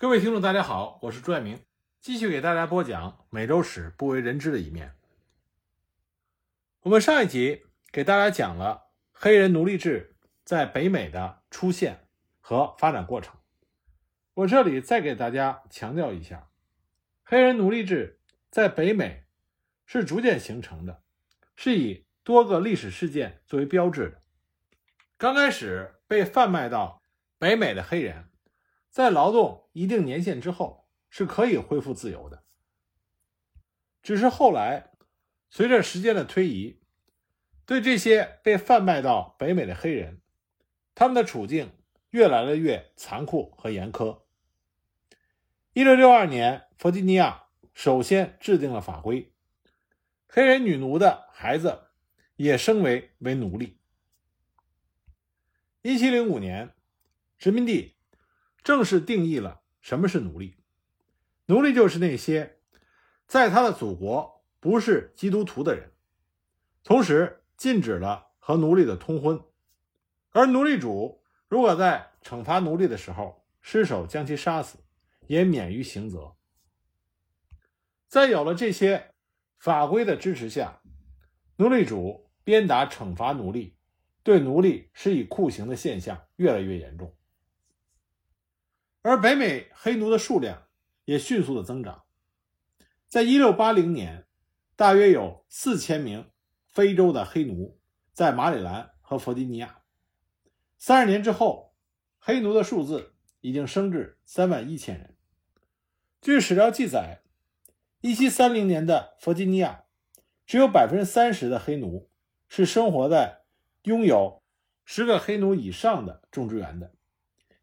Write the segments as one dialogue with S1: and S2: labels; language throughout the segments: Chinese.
S1: 各位听众，大家好，我是朱爱明，继续给大家播讲美洲史不为人知的一面。我们上一集给大家讲了黑人奴隶制在北美的出现和发展过程。我这里再给大家强调一下，黑人奴隶制在北美是逐渐形成的，是以多个历史事件作为标志的。刚开始被贩卖到北美的黑人。在劳动一定年限之后，是可以恢复自由的。只是后来，随着时间的推移，对这些被贩卖到北美的黑人，他们的处境越来的越残酷和严苛。一六六二年，弗吉尼亚首先制定了法规，黑人女奴的孩子也升为为奴隶。一七零五年，殖民地。正式定义了什么是奴隶。奴隶就是那些在他的祖国不是基督徒的人，同时禁止了和奴隶的通婚。而奴隶主如果在惩罚奴隶的时候失手将其杀死，也免于刑责。在有了这些法规的支持下，奴隶主鞭打惩罚奴隶、对奴隶施以酷刑的现象越来越严重。而北美黑奴的数量也迅速的增长，在一六八零年，大约有四千名非洲的黑奴在马里兰和弗吉尼亚。三十年之后，黑奴的数字已经升至三万一千人。据史料记载，一七三零年的弗吉尼亚只有百分之三十的黑奴是生活在拥有十个黑奴以上的种植园的，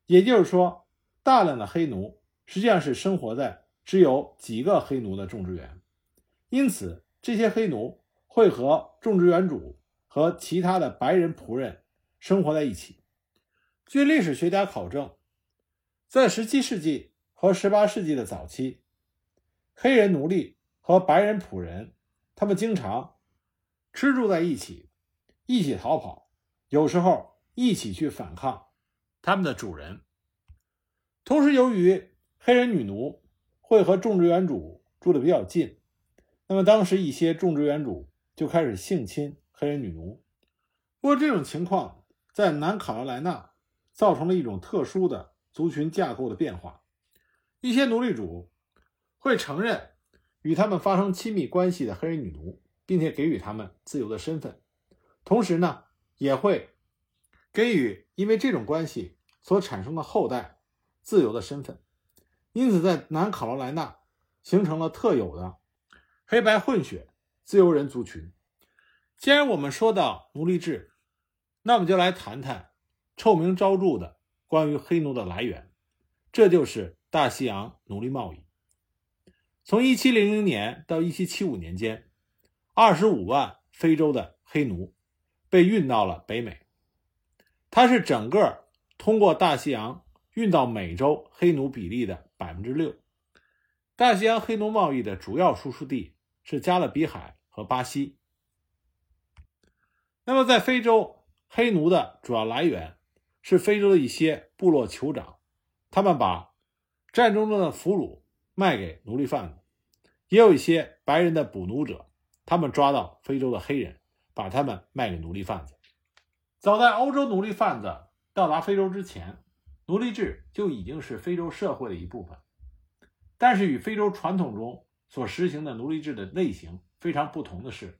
S1: 也就是说。大量的黑奴实际上是生活在只有几个黑奴的种植园，因此这些黑奴会和种植园主和其他的白人仆人生活在一起。据历史学家考证，在17世纪和18世纪的早期，黑人奴隶和白人仆人他们经常吃住在一起，一起逃跑，有时候一起去反抗他们的主人。同时，由于黑人女奴会和种植园主住的比较近，那么当时一些种植园主就开始性侵黑人女奴。不过，这种情况在南卡罗来纳造成了一种特殊的族群架构的变化。一些奴隶主会承认与他们发生亲密关系的黑人女奴，并且给予他们自由的身份，同时呢，也会给予因为这种关系所产生的后代。自由的身份，因此在南卡罗来纳形成了特有的黑白混血自由人族群。既然我们说到奴隶制，那我们就来谈谈臭名昭著的关于黑奴的来源，这就是大西洋奴隶贸易。从1700年到1775年间，25万非洲的黑奴被运到了北美，它是整个通过大西洋。运到美洲黑奴比例的百分之六，大西洋黑奴贸易的主要输出地是加勒比海和巴西。那么，在非洲，黑奴的主要来源是非洲的一些部落酋长，他们把战争中的俘虏卖给奴隶贩子；也有一些白人的捕奴者，他们抓到非洲的黑人，把他们卖给奴隶贩子。早在欧洲奴隶贩子到达非洲之前。奴隶制就已经是非洲社会的一部分，但是与非洲传统中所实行的奴隶制的类型非常不同的是，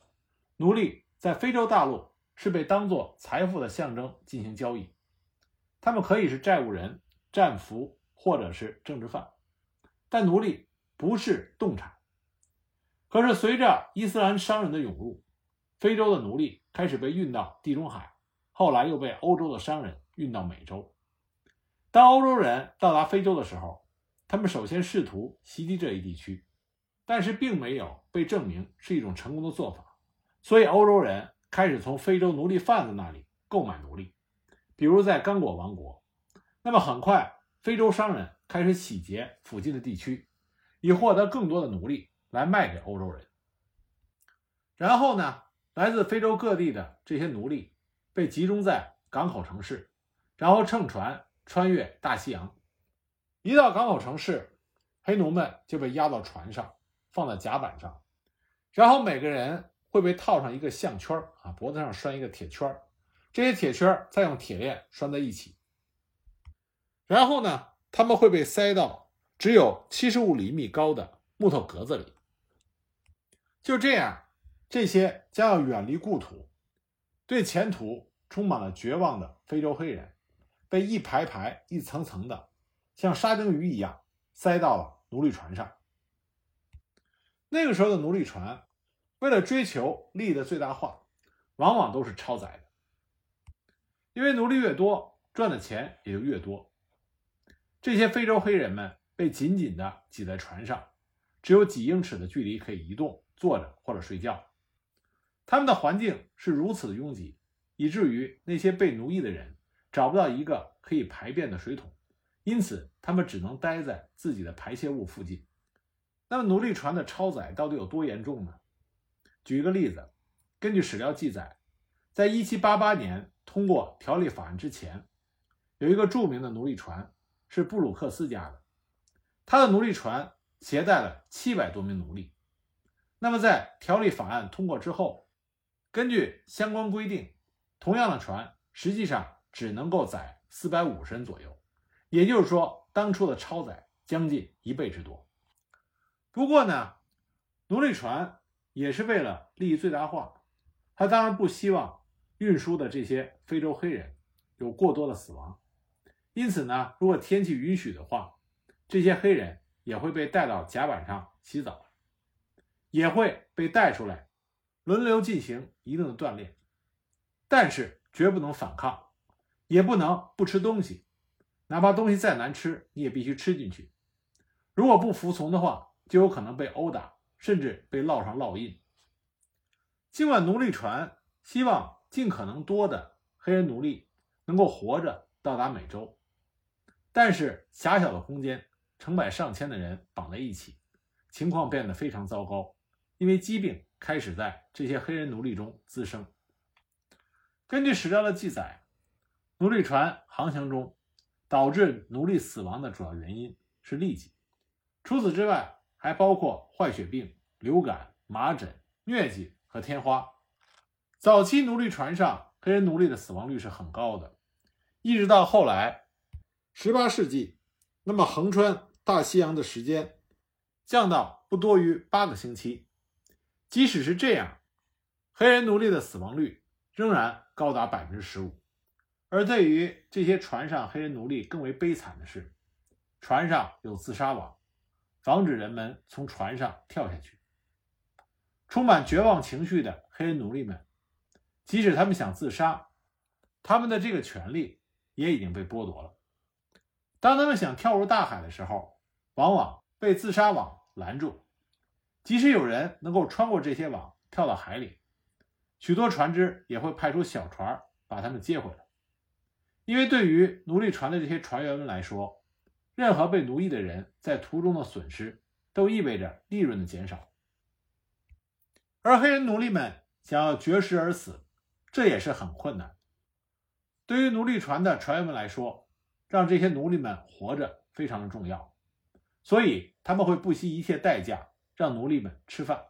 S1: 奴隶在非洲大陆是被当作财富的象征进行交易，他们可以是债务人、战俘或者是政治犯，但奴隶不是动产。可是随着伊斯兰商人的涌入，非洲的奴隶开始被运到地中海，后来又被欧洲的商人运到美洲。当欧洲人到达非洲的时候，他们首先试图袭击这一地区，但是并没有被证明是一种成功的做法。所以，欧洲人开始从非洲奴隶贩子那里购买奴隶，比如在刚果王国。那么，很快，非洲商人开始洗劫附近的地区，以获得更多的奴隶来卖给欧洲人。然后呢，来自非洲各地的这些奴隶被集中在港口城市，然后乘船。穿越大西洋，一到港口城市，黑奴们就被押到船上，放在甲板上，然后每个人会被套上一个项圈啊，脖子上拴一个铁圈这些铁圈再用铁链拴在一起。然后呢，他们会被塞到只有七十五厘米高的木头格子里。就这样，这些将要远离故土、对前途充满了绝望的非洲黑人，被一排排、一层层的，像沙丁鱼一样塞到了奴隶船上。那个时候的奴隶船，为了追求利益的最大化，往往都是超载的，因为奴隶越多，赚的钱也就越多。这些非洲黑人们被紧紧地挤在船上，只有几英尺的距离可以移动、坐着或者睡觉。他们的环境是如此的拥挤，以至于那些被奴役的人找不到一个可以排便的水桶，因此他们只能待在自己的排泄物附近。那么，奴隶船的超载到底有多严重呢？举一个例子，根据史料记载，在1788年通过条例法案之前，有一个著名的奴隶船。是布鲁克斯家的，他的奴隶船携带了七百多名奴隶。那么在条例法案通过之后，根据相关规定，同样的船实际上只能够载四百五十人左右，也就是说，当初的超载将近一倍之多。不过呢，奴隶船也是为了利益最大化，他当然不希望运输的这些非洲黑人有过多的死亡。因此呢，如果天气允许的话，这些黑人也会被带到甲板上洗澡，也会被带出来，轮流进行一定的锻炼，但是绝不能反抗，也不能不吃东西，哪怕东西再难吃，你也必须吃进去。如果不服从的话，就有可能被殴打，甚至被烙上烙印。尽管奴隶船希望尽可能多的黑人奴隶能够活着到达美洲。但是狭小的空间，成百上千的人绑在一起，情况变得非常糟糕。因为疾病开始在这些黑人奴隶中滋生。根据史料的记载，奴隶船航行中导致奴隶死亡的主要原因是痢疾，除此之外，还包括坏血病、流感、麻疹、疟疾和天花。早期奴隶船上黑人奴隶的死亡率是很高的，一直到后来。十八世纪，那么横穿大西洋的时间降到不多于八个星期。即使是这样，黑人奴隶的死亡率仍然高达百分之十五。而对于这些船上黑人奴隶更为悲惨的是，船上有自杀网，防止人们从船上跳下去。充满绝望情绪的黑人奴隶们，即使他们想自杀，他们的这个权利也已经被剥夺了。当他们想跳入大海的时候，往往被自杀网拦住。即使有人能够穿过这些网跳到海里，许多船只也会派出小船把他们接回来。因为对于奴隶船的这些船员们来说，任何被奴役的人在途中的损失都意味着利润的减少。而黑人奴隶们想要绝食而死，这也是很困难。对于奴隶船的船员们来说，让这些奴隶们活着非常的重要，所以他们会不惜一切代价让奴隶们吃饭。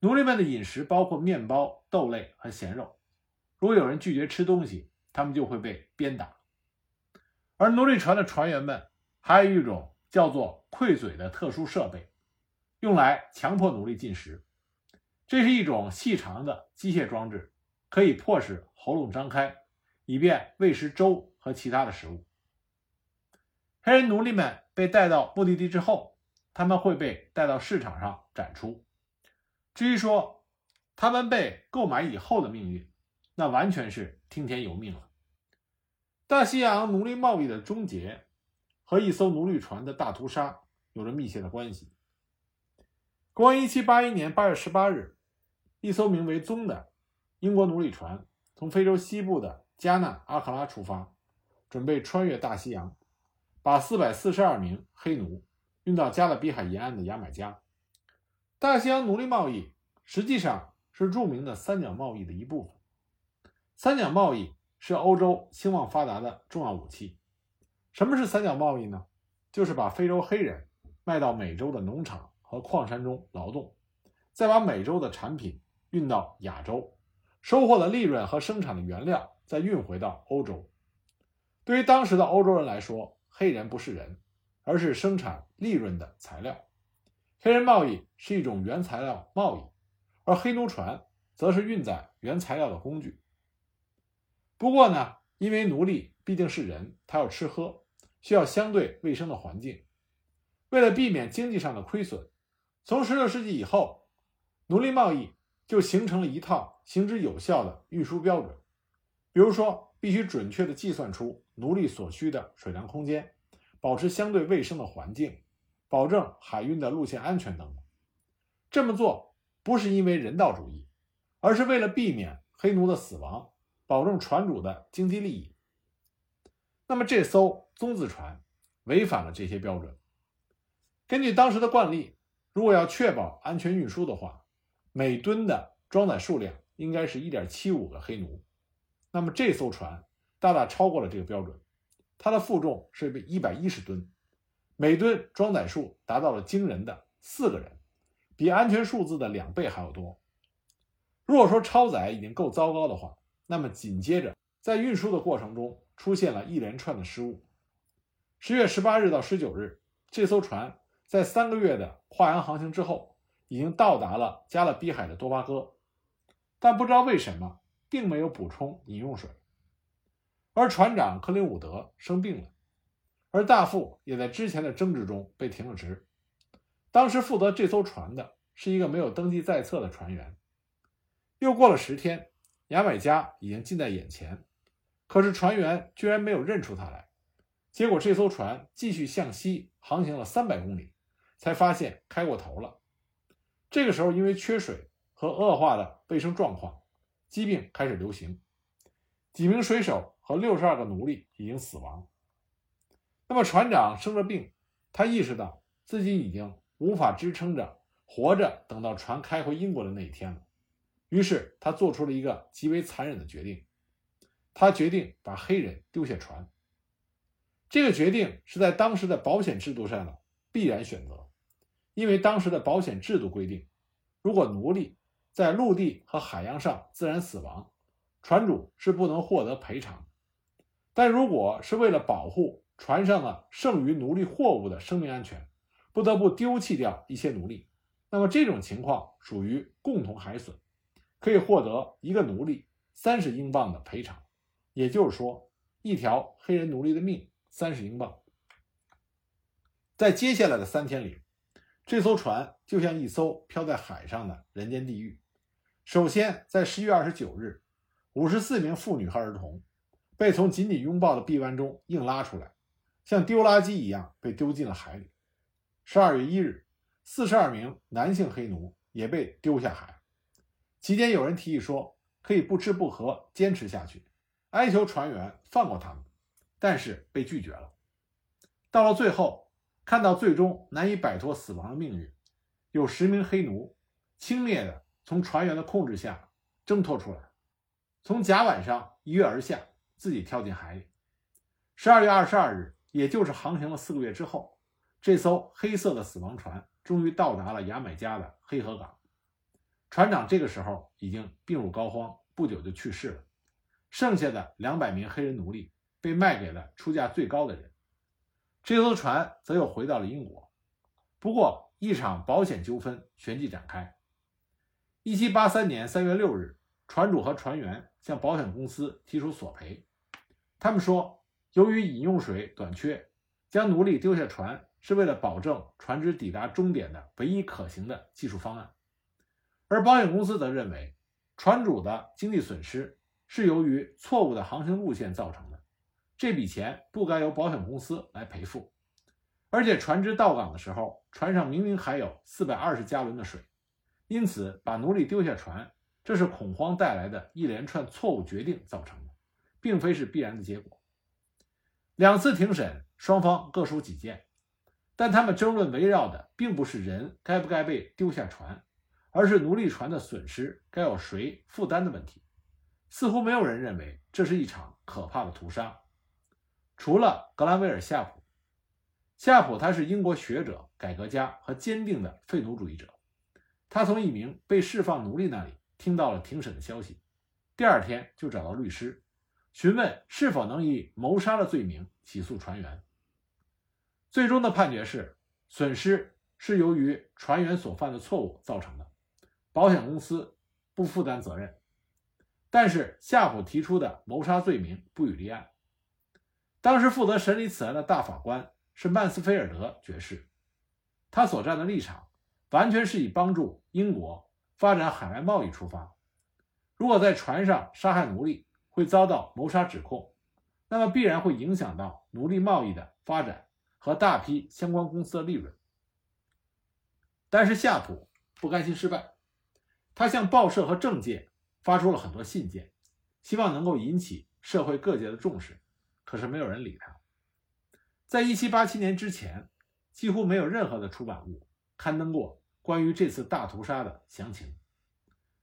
S1: 奴隶们的饮食包括面包、豆类和咸肉。如果有人拒绝吃东西，他们就会被鞭打。而奴隶船的船员们还有一种叫做溃嘴的特殊设备，用来强迫奴隶进食。这是一种细长的机械装置，可以迫使喉咙张开，以便喂食粥。和其他的食物。黑人奴隶们被带到目的地之后，他们会被带到市场上展出。至于说他们被购买以后的命运，那完全是听天由命了。大西洋奴隶贸易的终结和一艘奴隶船的大屠杀有着密切的关系。公元1781年8月18日，一艘名为“宗”的英国奴隶船从非洲西部的加纳阿克拉出发。准备穿越大西洋，把四百四十二名黑奴运到加勒比海沿岸的牙买加。大西洋奴隶贸易实际上是著名的三角贸易的一部分。三角贸易是欧洲兴旺发达的重要武器。什么是三角贸易呢？就是把非洲黑人卖到美洲的农场和矿山中劳动，再把美洲的产品运到亚洲，收获的利润和生产的原料再运回到欧洲。对于当时的欧洲人来说，黑人不是人，而是生产利润的材料。黑人贸易是一种原材料贸易，而黑奴船则是运载原材料的工具。不过呢，因为奴隶毕竟是人，他要吃喝，需要相对卫生的环境。为了避免经济上的亏损，从16世纪以后，奴隶贸易就形成了一套行之有效的运输标准。比如说，必须准确地计算出奴隶所需的水量空间，保持相对卫生的环境。保证海运的路线安全等等。这么做不是因为人道主义，而是为了避免黑奴的死亡，保证船主的经济利益。那么这艘棕字船违反了这些标准。根据当时的惯例，如果要确保安全运输的话，每吨的装载数量应该是一点七五个黑奴。那么这艘船大大超过了这个标准，它的负重是一百一十吨。每吨装载数达到了惊人的四个人，比安全数字的两倍还要多。如果说超载已经够糟糕的话，那么紧接着在运输的过程中出现了一连串的失误。十月十八日到十九日，这艘船在三个月的跨洋航行之后，已经到达了加勒比海的多巴哥，但不知道为什么并没有补充饮用水，而船长克林伍德生病了。而大副也在之前的争执中被停了职。当时负责这艘船的是一个没有登记在册的船员。又过了十天，牙买加已经近在眼前，可是船员居然没有认出他来。结果这艘船继续向西航行了三百公里，才发现开过头了。这个时候，因为缺水和恶化的卫生状况，疾病开始流行，几名水手和六十二个奴隶已经死亡。那么船长生着病，他意识到自己已经无法支撑着活着等到船开回英国的那一天了，于是他做出了一个极为残忍的决定，他决定把黑人丢下船。这个决定是在当时的保险制度上的必然选择，因为当时的保险制度规定，如果奴隶在陆地和海洋上自然死亡，船主是不能获得赔偿，但如果是为了保护。船上的剩余奴隶货物的生命安全，不得不丢弃掉一些奴隶。那么这种情况属于共同海损，可以获得一个奴隶三十英镑的赔偿。也就是说，一条黑人奴隶的命三十英镑。在接下来的三天里，这艘船就像一艘漂在海上的人间地狱。首先，在十一月二十九日，五十四名妇女和儿童被从紧紧拥抱的臂弯中硬拉出来。像丢垃圾一样被丢进了海里。十二月一日，四十二名男性黑奴也被丢下海。期间，有人提议说可以不吃不喝坚持下去，哀求船员放过他们，但是被拒绝了。到了最后，看到最终难以摆脱死亡的命运，有十名黑奴轻蔑地从船员的控制下挣脱出来，从甲板上一跃而下，自己跳进海里。十二月二十二日。也就是航行了四个月之后，这艘黑色的死亡船终于到达了牙买加的黑河港。船长这个时候已经病入膏肓，不久就去世了。剩下的两百名黑人奴隶被卖给了出价最高的人。这艘船则又回到了英国。不过，一场保险纠纷旋即展开。一七八三年三月六日，船主和船员向保险公司提出索赔。他们说。由于饮用水短缺，将奴隶丢下船是为了保证船只抵达终点的唯一可行的技术方案，而保险公司则认为，船主的经济损失是由于错误的航行路线造成的，这笔钱不该由保险公司来赔付。而且船只到港的时候，船上明明还有四百二十加仑的水，因此把奴隶丢下船，这是恐慌带来的一连串错误决定造成的，并非是必然的结果。两次庭审，双方各抒己见，但他们争论围绕的并不是人该不该被丢下船，而是奴隶船的损失该由谁负担的问题。似乎没有人认为这是一场可怕的屠杀，除了格兰维尔夏普。夏普他是英国学者、改革家和坚定的废奴主义者。他从一名被释放奴隶那里听到了庭审的消息，第二天就找到律师，询问是否能以谋杀的罪名起诉船员。最终的判决是，损失是由于船员所犯的错误造成的，保险公司不负担责任。但是夏普提出的谋杀罪名不予立案。当时负责审理此案的大法官是曼斯菲尔德爵士，他所站的立场完全是以帮助英国发展海外贸易出发。如果在船上杀害奴隶会遭到谋杀指控，那么必然会影响到奴隶贸易的发展。和大批相关公司的利润，但是夏普不甘心失败，他向报社和政界发出了很多信件，希望能够引起社会各界的重视，可是没有人理他。在一七八七年之前，几乎没有任何的出版物刊登过关于这次大屠杀的详情。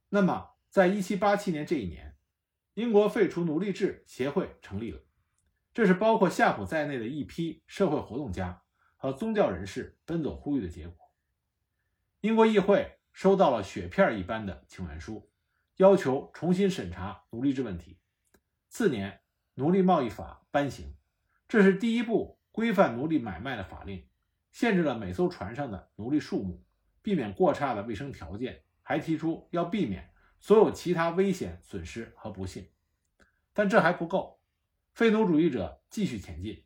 S1: 那么，在一七八七年这一年，英国废除奴隶制协会成立了。这是包括夏普在内的一批社会活动家和宗教人士奔走呼吁的结果。英国议会收到了雪片一般的请愿书，要求重新审查奴隶制问题。次年，奴隶贸易法颁行，这是第一部规范奴隶买卖的法令，限制了每艘船上的奴隶数目，避免过差的卫生条件，还提出要避免所有其他危险、损失和不幸。但这还不够。废奴主义者继续前进，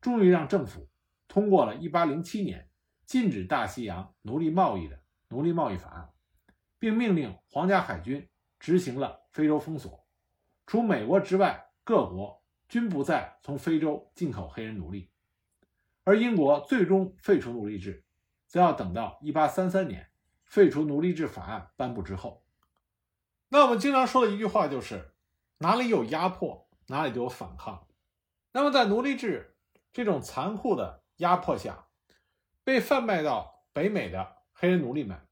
S1: 终于让政府通过了1807年禁止大西洋奴隶贸易的奴隶贸易法案，并命令皇家海军执行了非洲封锁，除美国之外，各国均不再从非洲进口黑人奴隶。而英国最终废除奴隶制，则要等到1833年废除奴隶制法案颁布之后。那我们经常说的一句话就是：哪里有压迫？哪里就有反抗，那么在奴隶制这种残酷的压迫下，被贩卖到北美的黑人奴隶们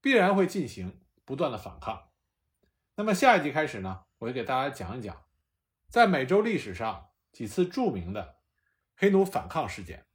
S1: 必然会进行不断的反抗。那么下一集开始呢，我就给大家讲一讲，在美洲历史上几次著名的黑奴反抗事件。